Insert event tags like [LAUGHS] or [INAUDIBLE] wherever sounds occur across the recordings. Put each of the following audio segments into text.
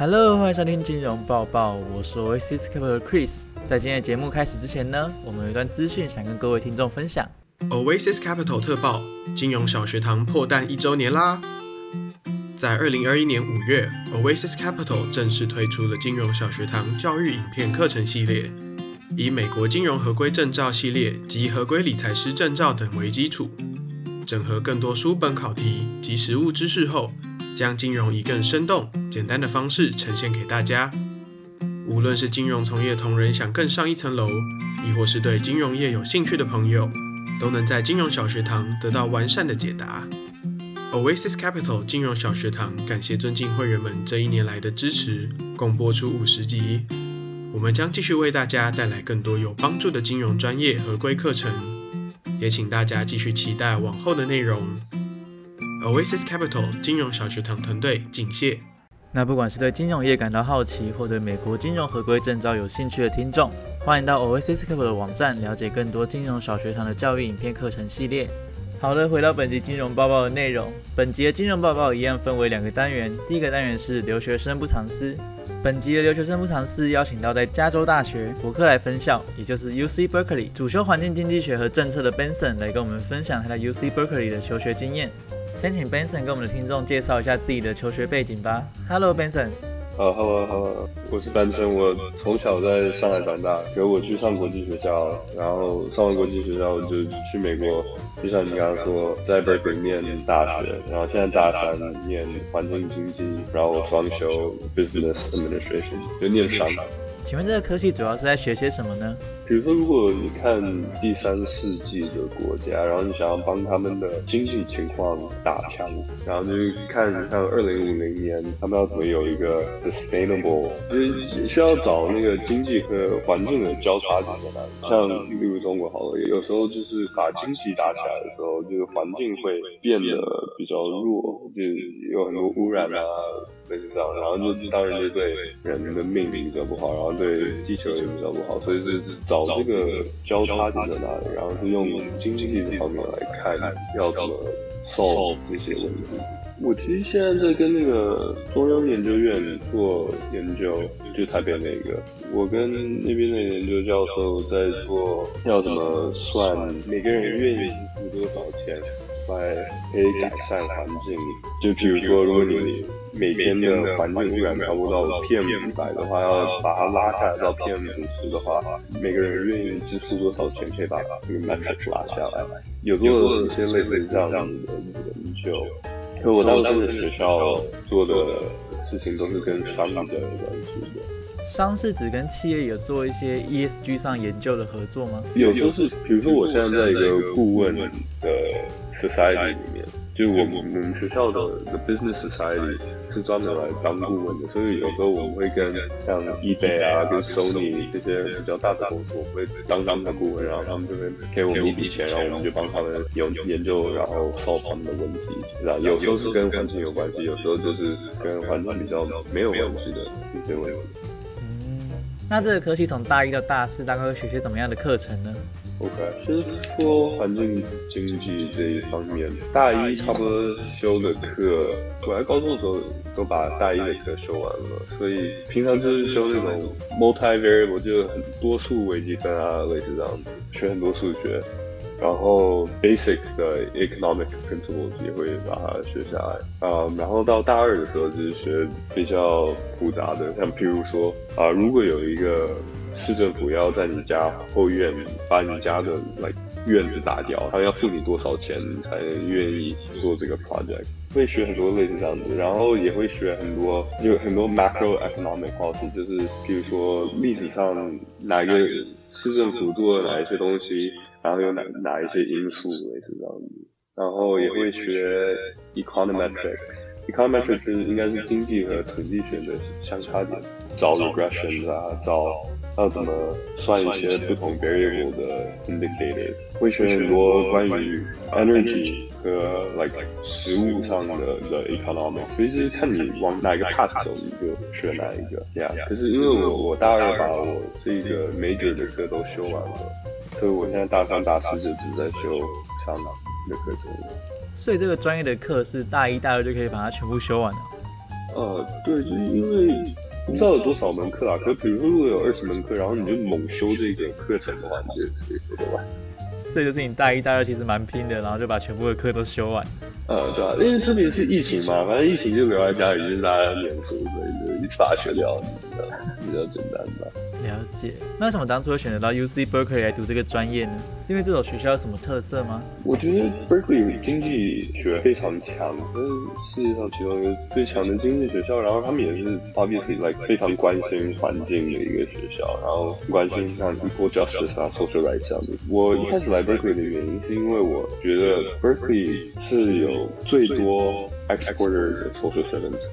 Hello，欢迎收听金融报报，我是 Oasis Capital Chris。在今天的节目开始之前呢，我们有一段资讯想跟各位听众分享。Oasis Capital 特报：金融小学堂破蛋一周年啦！在二零二一年五月，Oasis Capital 正式推出了金融小学堂教育影片课程系列，以美国金融合规证照系列及合规理财师证照等为基础，整合更多书本考题及实务知识后，将金融以更生动、简单的方式呈现给大家。无论是金融从业同仁想更上一层楼，亦或是对金融业有兴趣的朋友，都能在金融小学堂得到完善的解答。Oasis Capital 金融小学堂感谢尊敬会员们这一年来的支持，共播出五十集。我们将继续为大家带来更多有帮助的金融专业合规课程，也请大家继续期待往后的内容。Oasis Capital 金融小学堂团队敬谢。那不管是对金融业感到好奇，或对美国金融合规证照有兴趣的听众，欢迎到 Oasis Capital 的网站了解更多金融小学堂的教育影片课程系列。好的，回到本集金融报告的内容。本集的金融报告一样分为两个单元，第一个单元是留学生不藏私。本集的留学生不藏私邀请到在加州大学伯克莱分校，也就是 UC Berkeley 主修环境经济学和政策的 Benson 来跟我们分享他在 UC Berkeley 的求学经验。先请 Benson 跟我们的听众介绍一下自己的求学背景吧。Hello Benson。呃，Hello Hello，我是班森，我从小在上海长大，可我去上国际学校，然后上完国际学校就去美国，就像你刚刚说，在 Berkeley 念大学，然后现在大三念环境经济，然后我双修 Business Administration，就念商。请问这个科系主要是在学些什么呢？比如说，如果你看第三世纪的国家，然后你想要帮他们的经济情况打枪，然后就是看像二零五零年他们要怎么有一个 sustainable，就是需要找那个经济和环境的交叉点。像例如中国好了，有时候就是把经济打起来的时候，就是环境会变得比较弱，就是有很多污染啊，类似这样，然后就当然就对人的命比较不好，然后对地球也比较不好，所以是找这个交叉点在哪里，然后是用经济这方面来看要怎么 solve 这些问题。我其实现在在跟那个中央研究院做研究，就台北那个，我跟那边的研究教授在做要怎么算每个人愿意支付多少钱。来可以改善环境，就比如说，如果你每天的环境污染超过到 PM 一百的话，要把它拉下来到 PM 五十的话，每个人愿意支出多少钱可以把这个 metric 拉下来？有做了一些类似这样子的研究。可我当时的学校做的事情都是跟商比较有关系的。商是指跟企业有做一些 ESG 上研究的合作吗？有时候是，比如说我现在在一个顾问的 society 里面，就是我们我们学校的 the business society 是专门来当顾问的，所以有时候我们会跟像 eBay 啊、跟 Sony 这些比较大的公司，我们会当他们的顾问，然后他们就会给我们一笔钱，然后我们就帮他们有研究，然后 solve 他们的问题，是吧？有时候是跟环境有关系，有时候就是跟环境比较没有关系的一些问题。那这个科系从大一到大四大概会学些怎么样的课程呢？OK，就是说环境经济这一方面，大一差不多修的课，我来高中的时候都把大一的课修完了，所以平常就是修那种 multi-variable，就很多数微积分啊，类似这样子，学很多数学。然后 basic 的 economic principles 也会把它学下来啊、嗯，然后到大二的时候就是学比较复杂的，像譬如说啊、如果有一个市政府要在你家后院把你家的 like 院子打掉，他要付你多少钱才愿意做这个 project？会学很多类似这样子，然后也会学很多，有很多 macroeconomic policy，就是譬如说历史上哪个市政府做了哪一些东西。然后有哪哪一些因素类似这样子，然后也会学 econometrics，econometrics 是应该是经济和统计学的相差点，找 regression 啊，找要怎么算一些不同 variable 的 indicators，会学很多关于 energy 和 like 食物上的的 economics，所以是看你往哪一个 path 走，你就学哪一个，yeah。可是因为我我大二把我这个 major 的课都修完了。所以我现在大三、大四就只在修商的课程。所以这个专业的课是大一、大二就可以把它全部修完了。呃，对，就是因为不知道有多少门课啊，可比如说如果有二十门课，然后你就猛修这个课程的话，你就可以修得完。所以就是你大一、大二其实蛮拼的，然后就把全部的课都修完。呃，对啊，因为特别是疫情嘛，反正疫情就留在家里，就是大家念书，所以就一次把它学掉，比较比较简单吧。了解。那为什么当初会选择到 UC Berkeley 来读这个专业呢？是因为这所学校有什么特色吗？我觉得 Berkeley 经济学非常强，是世界上其中一个最强的经济学校。然后他们也是 obviously like 非常关心环境的一个学校，然后关心像 equal justice 啊、social rights 这样子。我一开始来 Berkeley 的原因是因为我觉得 Berkeley 是有最多。Exporters social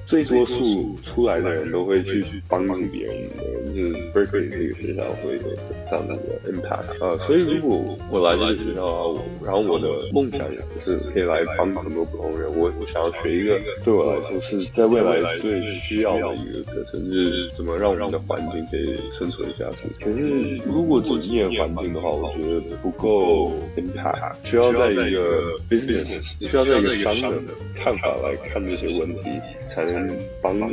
最多数出来的人都会去帮助别人的，就是 Berkeley 这个学校会有这样的 impact 呃，所以如果我来这个学校啊，我然后我的梦想也是可以来帮很多普通人，我我想要学一个对我来说是在未来最需要的一个课程，就是怎么让我们的环境可以生存下去。可是如果只念环境的话，我觉得不够 impact，需要在一个 business，需要在一个商人的看法来。来看这些问题，才能帮助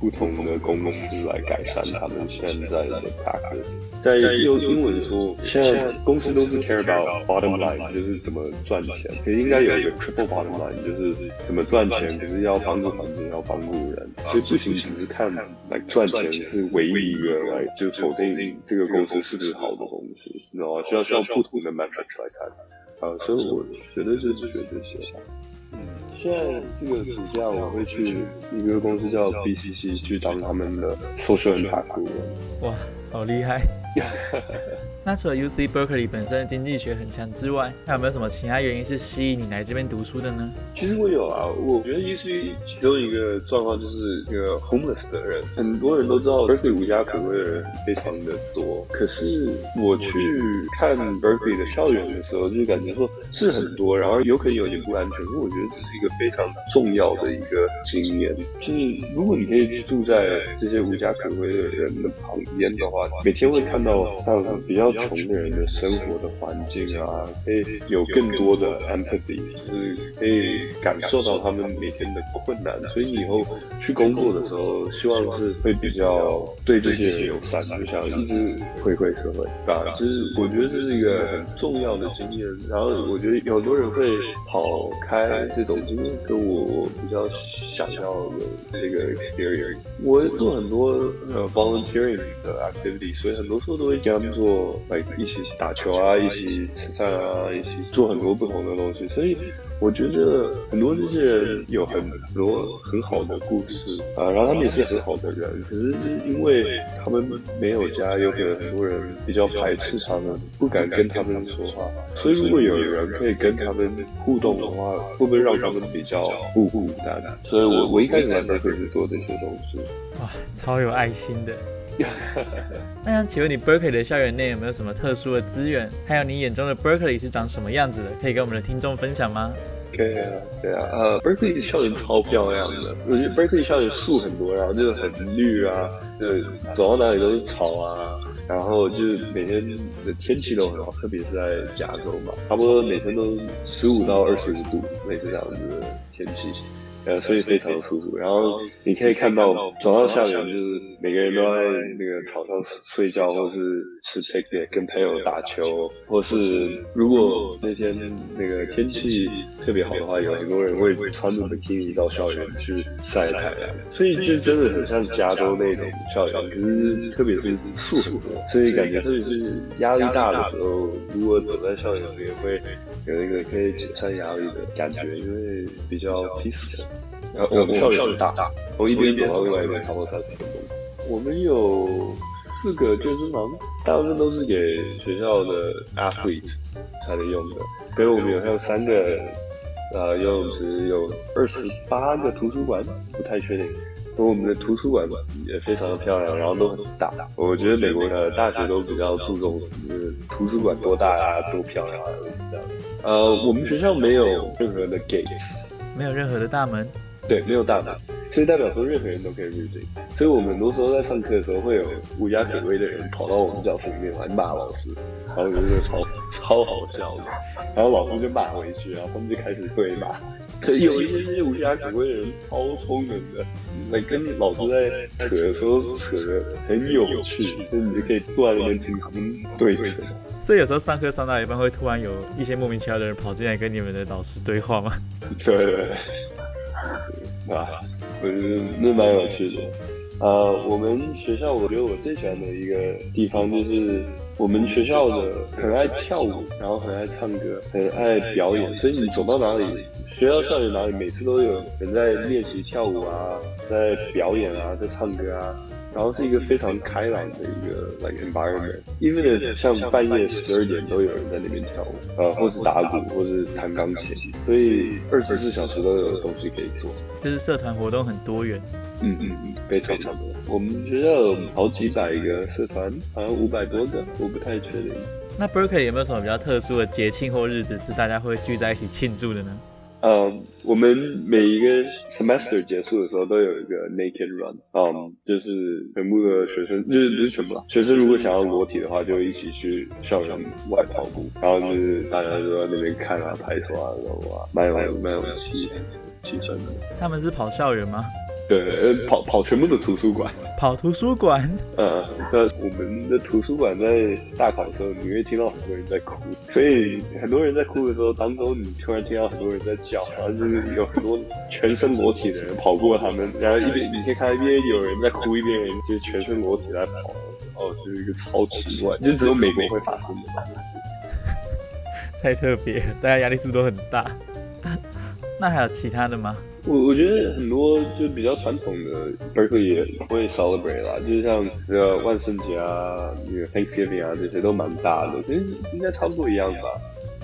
不同的公司来改善他们现在的 practice。在用英文说，现在公司都是 care about bottom line，就是怎么赚钱。可应该有一个 triple bottom line，就是怎么赚钱，可是要帮助环境，要帮助人。所以不行，只是看来赚钱是唯一一个来就否定这个公司是不是好的公司，你知道吗？需要需要不同的 metrics 来看。啊，所以我觉得就是学这些。嗯，现在这个暑假我会去一个公司叫 BCC 去当他们的 social impact 顾问。哇，好厉害！[LAUGHS] 那除了 UC Berkeley 本身的经济学很强之外，还有没有什么其他原因是吸引你来这边读书的呢？其实我有啊，我觉得 UC 其中一个状况就是一个 homeless 的人，很多人都知道 Berkeley 无家可归的人非常的多。可是我去看 Berkeley 的校园的时候，就感觉说是很多，然后有可能有点不安全。我觉得这是一个非常重要的一个经验，就是如果你可以住在这些无家可归的人的旁边的话，每天会看到像比较穷的人的生活的环境啊，可以有更多的 empathy，就是可以感受到他们每天的困难。所以以后去工作的时候，希望是会比较对这些人友善，就想一直回馈社会，啊，就是我觉得这是一个很重要的经验。然后我觉得有很多人会跑开这种经验，跟我比较想要有这个 experience。我做很多呃 volunteering 的 activity，所以很多时候都会跟他们做。来一起打球啊，一起吃饭啊，一起做很多不同的东西。所以我觉得很多这些人有很多很好的故事啊，然后他们也是很好的人。可是是因为他们没有家，有可能很多人比较排斥他们，不敢跟他们说话。所以如果有人可以跟他们互动的话，会不会让他们比较不孤单？所以我我一开始来都是做这些东西。哇，超有爱心的。[LAUGHS] 那想请问你 Berkeley 的校园内有没有什么特殊的资源？还有你眼中的 Berkeley 是长什么样子的？可以跟我们的听众分享吗？可以啊，对啊，呃，Berkeley 的校园超漂亮的，我觉得 Berkeley 校园树很多，然后就是很绿啊，就是走到哪里都是草啊，然后就是每天的天气都很好，特别是在加州嘛，差不多每天都十五到二十度，类似这样子的天气。呃，所以非常舒服。然后你可以看到，走到校园就是每个人都在那个草上睡觉，或是吃 picnic，跟朋友打球，或是如果那天那个天气特别好的话，有很多人会穿着 bikini 到校园去晒太阳。所以就真的很像加州那种校园，可是特别是树很多，所以感觉特别是压力大的时候，如果走在校园里，会有一个可以解散压力的感觉，因为比较 peaceful。然后我们校园大，从一边走到另外一边差不多三十分钟。我们有四个健身房，大部分都是给学校的 athletes 才能用的。所以我们有还有三个呃游泳池，有二十八个图书馆，不太确定。我们的图书馆也非常的漂亮，然后都很大。我觉得美国的大学都比较注重就是图书馆多大啊，多漂亮啊这样。呃，我们学校没有任何的 gates，没有任何的大门。对，没有大门，所以代表说任何人都可以入境。所以我们很多时候在上课的时候，会有无家可归的人跑到我们教室里面来骂老师，然后觉得超超好笑的，然后老师就骂回去，然后他们就开始对骂。可 [LAUGHS] 有一些这些无家可归的人超聪明的，来跟老师在扯的时候扯的很有趣，所以你就可以坐在那边听他们对扯。所以有时候上课上到一半，会突然有一些莫名其妙的人跑进来跟你们的老师对话吗？对 [LAUGHS] 对对，吧，我觉得那蛮有趣的。呃，我们学校我觉得我最喜欢的一个地方就是我们学校的很爱跳舞，然后很爱唱歌，很爱表演，所以你走到哪里，学校校园哪里，每次都有人在练习跳舞啊，在表演啊，在唱歌啊。然后是一个非常开朗的一个 like environment，因为像半夜十二点都有人在那边跳舞，呃，或者打鼓，或者弹钢琴，所以二十四小时都有东西可以做。就是社团活动很多元。嗯嗯嗯，非常多。我们学校有好几百个社团，好像五百多个，我不太确定。那 Berkeley 有没有什么比较特殊的节庆或日子是大家会聚在一起庆祝的呢？嗯，我们每一个 semester 结束的时候都有一个 naked run，嗯，就是全部的学生，就是不是全部啦，学生如果想要裸体的话，就一起去校园外跑步，然后就是大家就在那边看啊、拍手啊、然后啊，蛮有蛮有气气氛的。他们是跑校园吗？对，跑跑全部的图书馆，跑图书馆。呃，那我们的图书馆在大考的时候，你会听到很多人在哭，所以很多人在哭的时候，当中你突然听到很多人在叫，然后就是有很多全身裸体的人跑过他们，然后一边你可以看一边有人在哭，一边人就是全身裸体在跑，哦，就是一个超奇怪，[LAUGHS] 就只有美国会发生的，太特别，大家压力是不是都很大？那还有其他的吗？我我觉得很多就比较传统的 Berkeley 也会 celebrate 啦，就是像这个万圣节啊、那个 Thanksgiving 啊这些都蛮大的，其实应该差不多一样吧。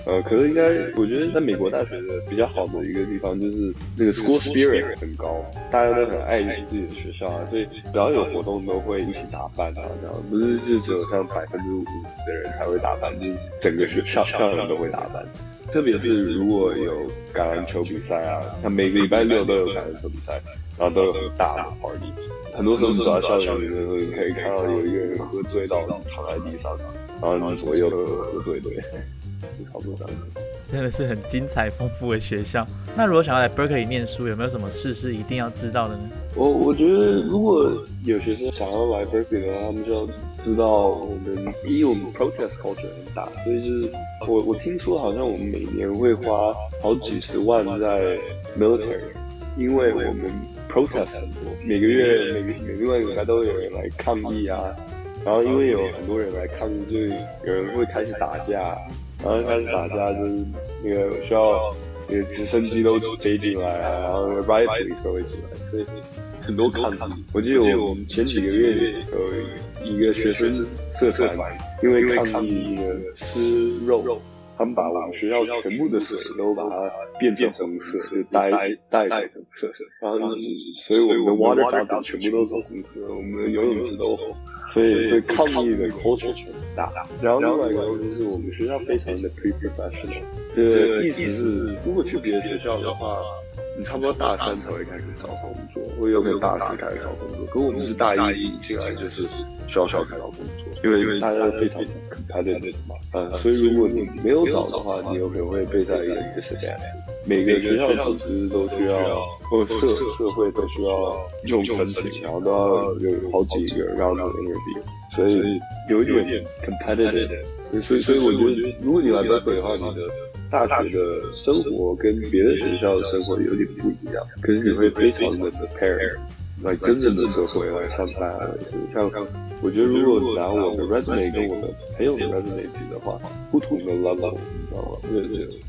呃，可是应该我觉得在美国大学的比较好的一个地方就是那个 school spirit 很高，大家都很爱自己的学校啊，所以只要有活动都会一起打扮啊，这样不是就只有像百分之五的人才会打扮，就是整个学校校园都会打扮。特别是如果有橄榄球比赛啊，像每个礼拜六都有橄榄球比赛，然后都有很大的 party，很多时候走到校园里面，你可以看到有一个人喝醉到躺在地上，然后左右都喝醉对，差不多这样子。真的是很精彩丰富的学校。那如果想要来 Berkeley 念书，有没有什么事是一定要知道的呢？我我觉得如果有学生想要来 Berkeley 的话，他们就要知道我们一我们 protest culture 很大，所以就是我我听说好像我们每年会花好几十万在 military，因为我们 protest 很多，每个月每个每个礼拜都有人来抗议啊，然后因为有很多人来抗议，就有人会开始打架。然后开始打架，就是那个需要那个直升机都飞进来啊，然后 riot police 都会进来，所以很多抗议。我记得我们前几个月有一个学生社团，因为抗议那个吃肉，他们把我们学校全部的水都把它变成红色，就带带成色，然后所以我们的 water fountain 全部都是红色，我们的游泳池都红。所以，所以抗议的 culture 很大。然后另外一个就是我们学校非常的 pre-professional，这意思是，如果去别的学校的话，你差不多大三才会开始找工作，或有可能大四开始找工作。可我们是大一一进来就是小小开找工作，因为大家非常 competitive 嘛。嗯，所以如果你没有找的话，你有可能会被在一个 disadvantage。每个学校组织都需要，或社社会都需要用申请，然后都要有好几个 round of interview，所以有一点 competitive。所以所以我觉得，如果你来 Berkeley 的话，你的大学的生活跟别的学校的生活有点不一样，可是你会非常的 prepare。来真正的社会来上班，像我觉得如果拿我的 resume 跟我的朋友的 resume 比的话，不同的 level，你知道吗？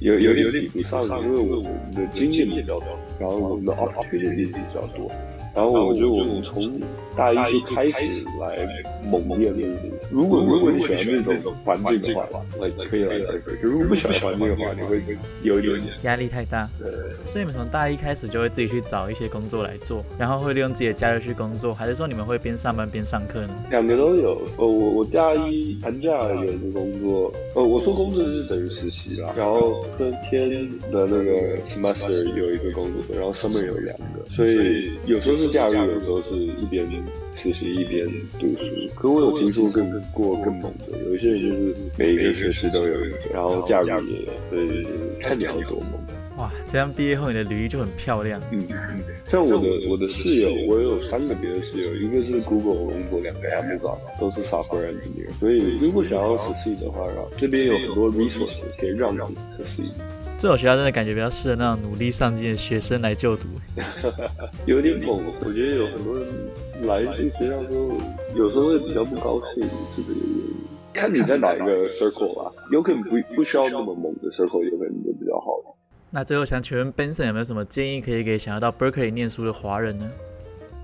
有有有点比不上，因为我们的经验比较多，然后我们的 opportunity 比较多。然后我觉得我们从大一就开始来猛练练。如果如果你喜欢那种环境的话，那可以来。如果不喜欢环境的话，你会有一点压力太大。对。所以你们从大一开始就会自己去找一些工作来做，然后会利用自己的假日去工作，还是说你们会边上班边上课呢？两个都有。呃，我我大一寒假有一个工作，呃，我说工作是等于实习啦。然后春天的那个 semester 有一个工作，然后 summer 有两个，所以有时候是。假日有时候是一边实习一边读书，可我有听说更过更猛的，有一些人就是每一个学期都有，然后假日也有，所以看你要多猛。哇，这样毕业后你的履历就很漂亮。嗯嗯，像我的我的室友，我有三个别的室友，一个是 Google 工作，两个 Amazon 都是 software engineer。所以如果想要实习的话，然后这边有很多 resources 可以让你实习。这种学校真的感觉比较适合那种努力上进的学生来就读。[LAUGHS] 有点猛，我觉得有很多人来这学校之后，有时候会比较不高兴，是这个原因。看你在哪一个 circle 吧，有可能不不需要那么猛的 circle，有可能就比较好。那最后想请问 Benson 有没有什么建议可以给想要到 Berkeley 念书的华人呢？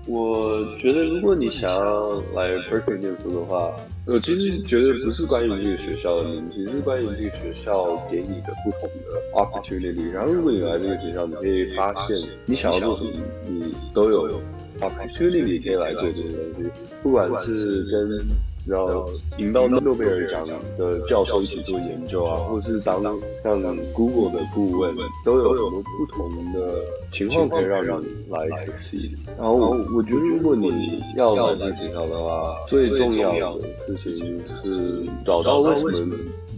我觉得如果你想要来 Berkeley 念书的话，我其实觉得不是关于这个学校的名题，是关于这个学校给你的不同的 opportunity。然后如果你来这个学校，你可以发现你想要做什么，你都有 opportunity 可以来做这些东西，不管是跟然后引到诺贝尔奖的教授一起做研究啊，或者是当像 Google 的顾问，都有很多不同的情况可以让你来实习。然后我我觉得，如果你要来这个学校的话，最重要的事情是找到为什么。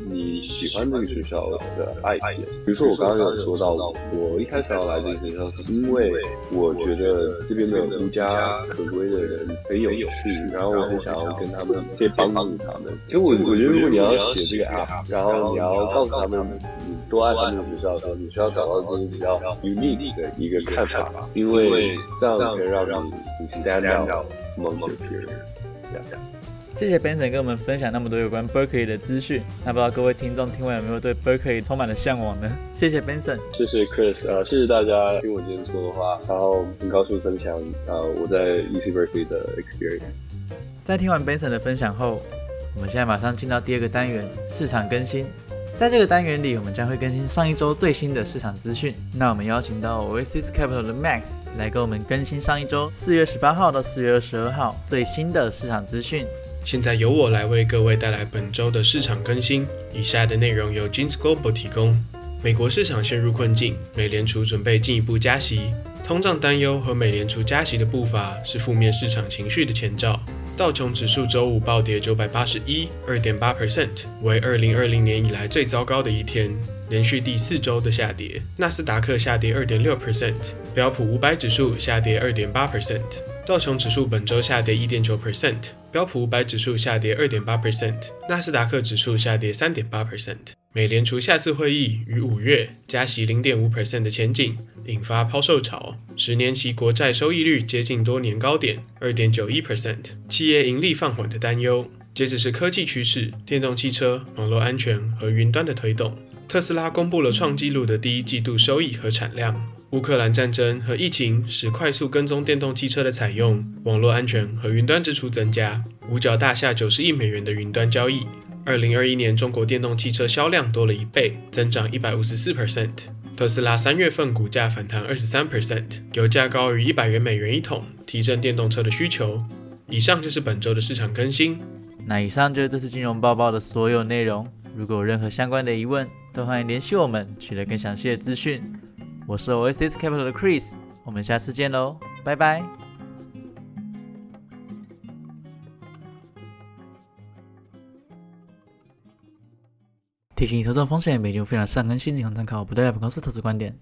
你喜欢这个学校的爱点，比如说我刚刚有说到，我一开始要来这个学校，是因为我觉得这边的无家可归的人很有趣，然后我很想要跟他们，可以帮助他们。其实我我觉得，如果你要写这个 app，然后你要告诉他们你多爱他们学校的时候，你需要找到自己比较 unique 的一个看法，因为这样可以让你你 stand out among your peers。谢谢 Benson 跟我们分享那么多有关 Berkeley 的资讯。那不知道各位听众听完有没有对 Berkeley 充满了向往呢？谢谢 Benson，谢谢 Chris，呃，谢谢大家听我今天说的话，然后很高兴分享呃我在 UC Berkeley 的 experience。在听完 Benson 的分享后，我们现在马上进到第二个单元市场更新。在这个单元里，我们将会更新上一周最新的市场资讯。那我们邀请到 Oasis Capital 的 Max 来给我们更新上一周四月十八号到四月二十二号最新的市场资讯。现在由我来为各位带来本周的市场更新。以下的内容由 Jeans Global 提供。美国市场陷入困境，美联储准备进一步加息，通胀担忧和美联储加息的步伐是负面市场情绪的前兆。道琼指数周五暴跌九百八十一，二点八 percent，为二零二零年以来最糟糕的一天，连续第四周的下跌。纳斯达克下跌二点六 percent，标普五百指数下跌二点八 percent。道琼指数本周下跌一点九 percent，标普五百指数下跌二点八 percent，纳斯达克指数下跌三点八 percent。美联储下次会议于五月加息零点五 percent 的前景，引发抛售潮，十年期国债收益率接近多年高点二点九一 percent，企业盈利放缓的担忧。接着是科技趋势，电动汽车、网络安全和云端的推动。特斯拉公布了创纪录的第一季度收益和产量。乌克兰战争和疫情使快速跟踪电动汽车的采用、网络安全和云端支出增加。五角大厦九十亿美元的云端交易。二零二一年中国电动汽车销量多了一倍，增长一百五十四 percent。特斯拉三月份股价反弹二十三 percent，油价高于一百元美元一桶，提振电动车的需求。以上就是本周的市场更新。那以上就是这次金融报报的所有内容。如果有任何相关的疑问，都欢迎联系我们，取得更详细的资讯。我是 Oasis Capital 的 Chris，我们下次见喽，拜拜。提醒：投资风险，每节目非常善更新，仅供参考，不代表公司投资观点。